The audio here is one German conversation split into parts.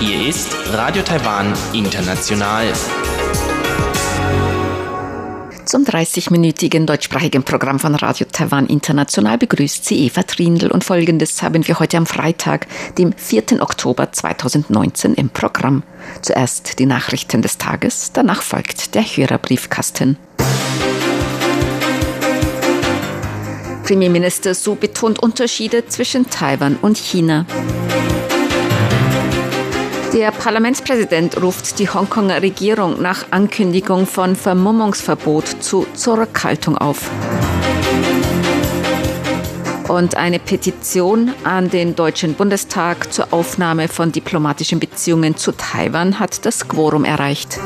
Hier ist Radio Taiwan International. Zum 30-minütigen deutschsprachigen Programm von Radio Taiwan International begrüßt sie Eva Trindl und folgendes haben wir heute am Freitag, dem 4. Oktober 2019 im Programm. Zuerst die Nachrichten des Tages, danach folgt der Hörerbriefkasten. Premierminister Su betont Unterschiede zwischen Taiwan und China. Der Parlamentspräsident ruft die Hongkonger Regierung nach Ankündigung von Vermummungsverbot zu Zurückhaltung auf. Und eine Petition an den Deutschen Bundestag zur Aufnahme von diplomatischen Beziehungen zu Taiwan hat das Quorum erreicht.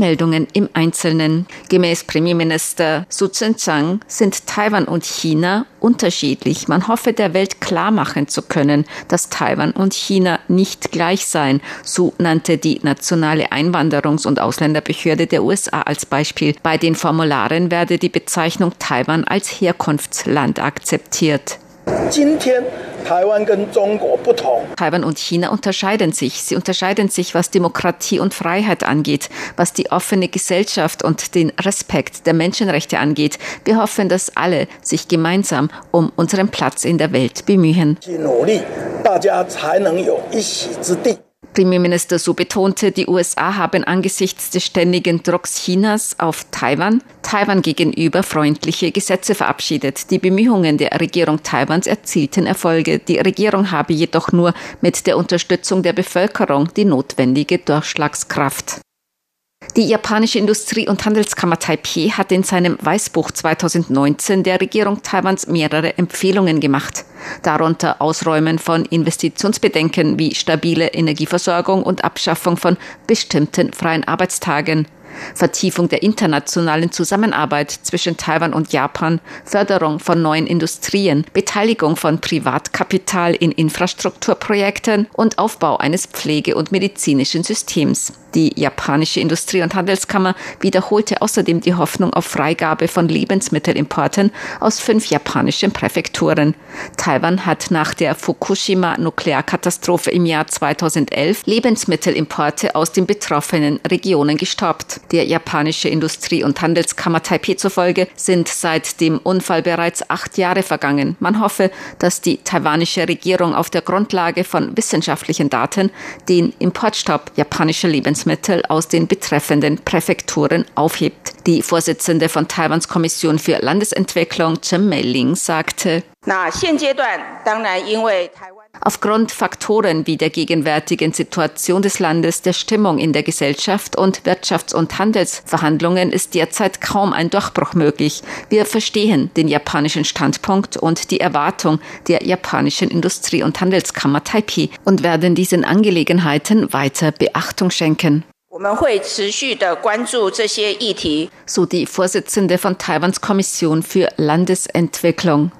Meldungen im Einzelnen. Gemäß Premierminister Su Tseng-Chang sind Taiwan und China unterschiedlich. Man hoffe, der Welt klar machen zu können, dass Taiwan und China nicht gleich seien. So nannte die Nationale Einwanderungs- und Ausländerbehörde der USA als Beispiel. Bei den Formularen werde die Bezeichnung Taiwan als Herkunftsland akzeptiert. Taiwan und China unterscheiden sich. Sie unterscheiden sich, was Demokratie und Freiheit angeht, was die offene Gesellschaft und den Respekt der Menschenrechte angeht. Wir hoffen, dass alle sich gemeinsam um unseren Platz in der Welt bemühen. Premierminister Su betonte, die USA haben angesichts des ständigen Drucks Chinas auf Taiwan Taiwan gegenüber freundliche Gesetze verabschiedet. Die Bemühungen der Regierung Taiwans erzielten Erfolge. Die Regierung habe jedoch nur mit der Unterstützung der Bevölkerung die notwendige Durchschlagskraft. Die japanische Industrie- und Handelskammer Taipei hat in seinem Weißbuch 2019 der Regierung Taiwans mehrere Empfehlungen gemacht, darunter Ausräumen von Investitionsbedenken wie stabile Energieversorgung und Abschaffung von bestimmten freien Arbeitstagen, Vertiefung der internationalen Zusammenarbeit zwischen Taiwan und Japan, Förderung von neuen Industrien, Beteiligung von Privatkapital in Infrastrukturprojekten und Aufbau eines Pflege- und medizinischen Systems. Die japanische Industrie- und Handelskammer wiederholte außerdem die Hoffnung auf Freigabe von Lebensmittelimporten aus fünf japanischen Präfekturen. Taiwan hat nach der Fukushima-Nuklearkatastrophe im Jahr 2011 Lebensmittelimporte aus den betroffenen Regionen gestoppt. Der japanische Industrie- und Handelskammer Taipei zufolge sind seit dem Unfall bereits acht Jahre vergangen. Man hoffe, dass die taiwanische Regierung auf der Grundlage von wissenschaftlichen Daten den Importstopp japanischer Lebensmittel aus den betreffenden Präfekturen aufhebt. Die Vorsitzende von Taiwans Kommission für Landesentwicklung, Chen Meiling, sagte, Aufgrund Faktoren wie der gegenwärtigen Situation des Landes, der Stimmung in der Gesellschaft und Wirtschafts- und Handelsverhandlungen ist derzeit kaum ein Durchbruch möglich. Wir verstehen den japanischen Standpunkt und die Erwartung der japanischen Industrie- und Handelskammer Taipei und werden diesen Angelegenheiten weiter Beachtung schenken. So die Vorsitzende von Taiwans Kommission für Landesentwicklung.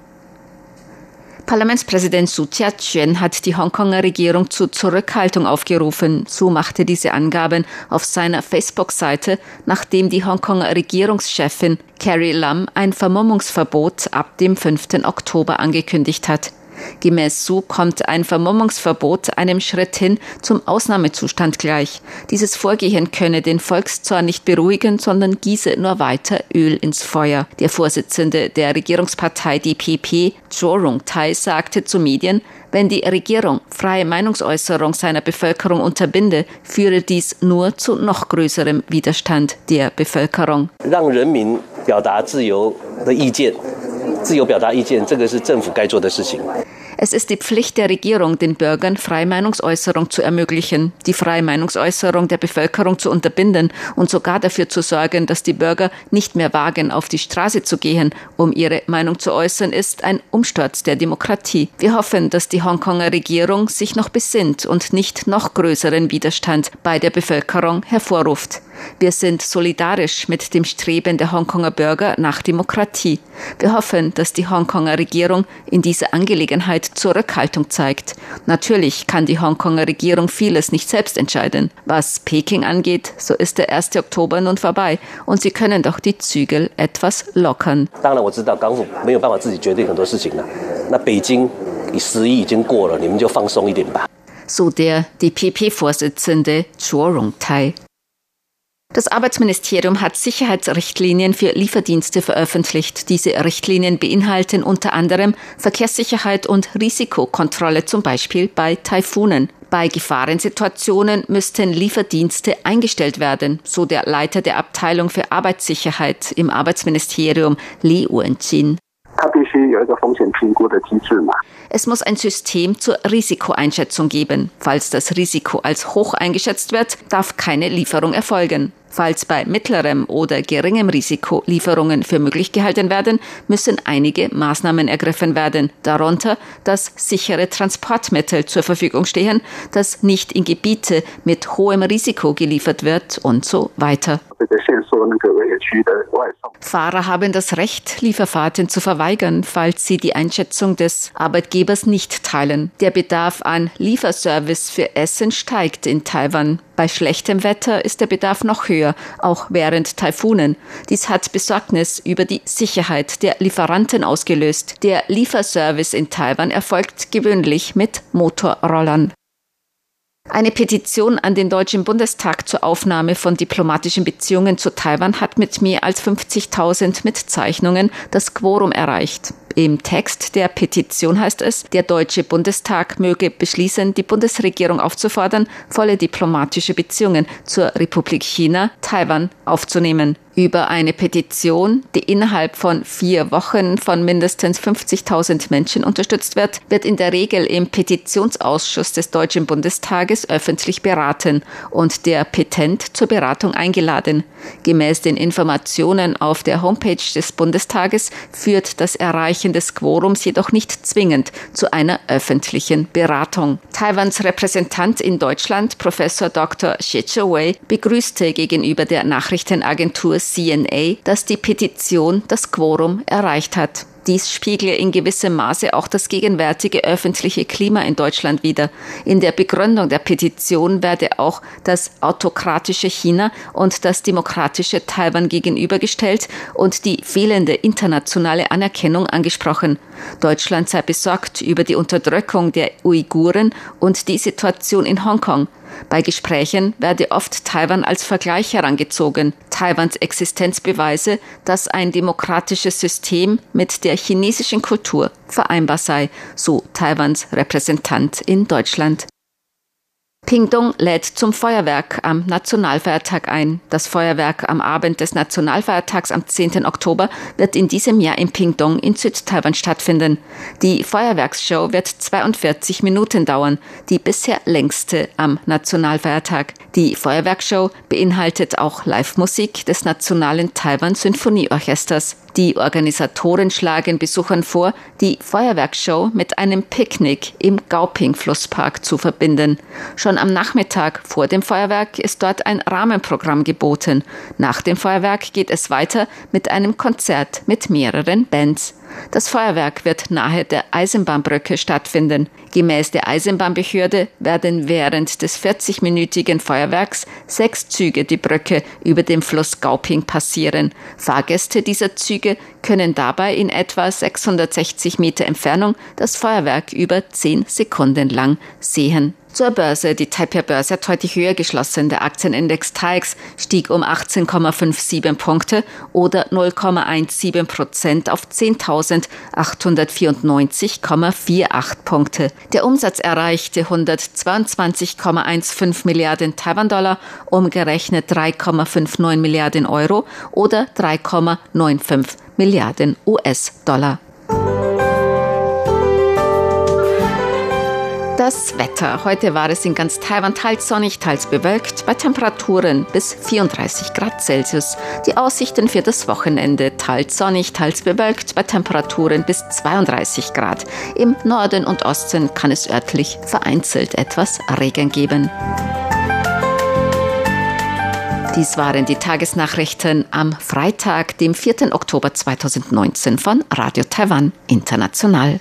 Parlamentspräsident Su Tia-chuen hat die Hongkonger Regierung zu Zurückhaltung aufgerufen. Su machte diese Angaben auf seiner Facebook-Seite, nachdem die Hongkonger Regierungschefin Carrie Lam ein Vermummungsverbot ab dem 5. Oktober angekündigt hat. Gemäß Su kommt ein Vermummungsverbot einem Schritt hin zum Ausnahmezustand gleich. Dieses Vorgehen könne den Volkszorn nicht beruhigen, sondern gieße nur weiter Öl ins Feuer. Der Vorsitzende der Regierungspartei DPP, Zhou Rongtai, sagte zu Medien, wenn die Regierung freie Meinungsäußerung seiner Bevölkerung unterbinde, führe dies nur zu noch größerem Widerstand der Bevölkerung. 让人民表达自由的意见 自由表达意见，这个是政府该做的事情。Es ist die Pflicht der Regierung, den Bürgern freie Meinungsäußerung zu ermöglichen, die freie Meinungsäußerung der Bevölkerung zu unterbinden und sogar dafür zu sorgen, dass die Bürger nicht mehr wagen, auf die Straße zu gehen, um ihre Meinung zu äußern, ist ein Umsturz der Demokratie. Wir hoffen, dass die Hongkonger Regierung sich noch besinnt und nicht noch größeren Widerstand bei der Bevölkerung hervorruft. Wir sind solidarisch mit dem Streben der Hongkonger Bürger nach Demokratie. Wir hoffen, dass die Hongkonger Regierung in dieser Angelegenheit Zurückhaltung zeigt. Natürlich kann die Hongkonger Regierung vieles nicht selbst entscheiden. Was Peking angeht, so ist der 1. Oktober nun vorbei und sie können doch die Zügel etwas lockern. So der DPP-Vorsitzende Chuo Rongtai. Das Arbeitsministerium hat Sicherheitsrichtlinien für Lieferdienste veröffentlicht. Diese Richtlinien beinhalten unter anderem Verkehrssicherheit und Risikokontrolle, zum Beispiel bei Taifunen. Bei Gefahrensituationen müssten Lieferdienste eingestellt werden, so der Leiter der Abteilung für Arbeitssicherheit im Arbeitsministerium, Li Wenjin. Es muss ein System zur Risikoeinschätzung geben. Falls das Risiko als hoch eingeschätzt wird, darf keine Lieferung erfolgen. Falls bei mittlerem oder geringem Risiko Lieferungen für möglich gehalten werden, müssen einige Maßnahmen ergriffen werden, darunter, dass sichere Transportmittel zur Verfügung stehen, dass nicht in Gebiete mit hohem Risiko geliefert wird und so weiter. Fahrer haben das Recht, Lieferfahrten zu verweigern, falls sie die Einschätzung des Arbeitgebers nicht teilen. Der Bedarf an Lieferservice für Essen steigt in Taiwan. Bei schlechtem Wetter ist der Bedarf noch höher, auch während Taifunen. Dies hat Besorgnis über die Sicherheit der Lieferanten ausgelöst. Der Lieferservice in Taiwan erfolgt gewöhnlich mit Motorrollern. Eine Petition an den Deutschen Bundestag zur Aufnahme von diplomatischen Beziehungen zu Taiwan hat mit mehr als 50.000 Mitzeichnungen das Quorum erreicht. Im Text der Petition heißt es, der Deutsche Bundestag möge beschließen, die Bundesregierung aufzufordern, volle diplomatische Beziehungen zur Republik China, Taiwan aufzunehmen. Über eine Petition, die innerhalb von vier Wochen von mindestens 50.000 Menschen unterstützt wird, wird in der Regel im Petitionsausschuss des Deutschen Bundestages öffentlich beraten und der Petent zur Beratung eingeladen. Gemäß den Informationen auf der Homepage des Bundestages führt das Erreichen Erreichen des Quorums jedoch nicht zwingend zu einer öffentlichen Beratung. Taiwans Repräsentant in Deutschland, Professor Dr. Xie Wei, begrüßte gegenüber der Nachrichtenagentur CNA, dass die Petition das Quorum erreicht hat. Dies spiegle in gewissem Maße auch das gegenwärtige öffentliche Klima in Deutschland wider. In der Begründung der Petition werde auch das autokratische China und das demokratische Taiwan gegenübergestellt und die fehlende internationale Anerkennung angesprochen. Deutschland sei besorgt über die Unterdrückung der Uiguren und die Situation in Hongkong. Bei Gesprächen werde oft Taiwan als Vergleich herangezogen. Taiwans Existenz beweise, dass ein demokratisches System mit der chinesischen Kultur vereinbar sei, so Taiwans Repräsentant in Deutschland. Pingdong lädt zum Feuerwerk am Nationalfeiertag ein. Das Feuerwerk am Abend des Nationalfeiertags am 10. Oktober wird in diesem Jahr in Pingdong in Südtaiwan stattfinden. Die Feuerwerksshow wird 42 Minuten dauern, die bisher längste am Nationalfeiertag. Die Feuerwerksshow beinhaltet auch Live-Musik des Nationalen Taiwan Sinfonieorchesters. Die Organisatoren schlagen Besuchern vor, die Feuerwerksshow mit einem Picknick im Gaoping-Flusspark zu verbinden. Schon am Nachmittag vor dem Feuerwerk ist dort ein Rahmenprogramm geboten. Nach dem Feuerwerk geht es weiter mit einem Konzert mit mehreren Bands. Das Feuerwerk wird nahe der Eisenbahnbrücke stattfinden. Gemäß der Eisenbahnbehörde werden während des 40-minütigen Feuerwerks sechs Züge die Brücke über dem Fluss Gauping passieren. Fahrgäste dieser Züge können dabei in etwa 660 Meter Entfernung das Feuerwerk über zehn Sekunden lang sehen. Zur Börse. Die Taipei-Börse hat heute höher geschlossen. Der Aktienindex TAIX stieg um 18,57 Punkte oder 0,17 Prozent auf 10.894,48 Punkte. Der Umsatz erreichte 122,15 Milliarden Taiwan-Dollar, umgerechnet 3,59 Milliarden Euro oder 3,95 Milliarden US-Dollar. Das Wetter. Heute war es in ganz Taiwan teils sonnig, teils bewölkt, bei Temperaturen bis 34 Grad Celsius. Die Aussichten für das Wochenende teils sonnig, teils bewölkt, bei Temperaturen bis 32 Grad. Im Norden und Osten kann es örtlich vereinzelt etwas Regen geben. Dies waren die Tagesnachrichten am Freitag, dem 4. Oktober 2019 von Radio Taiwan International.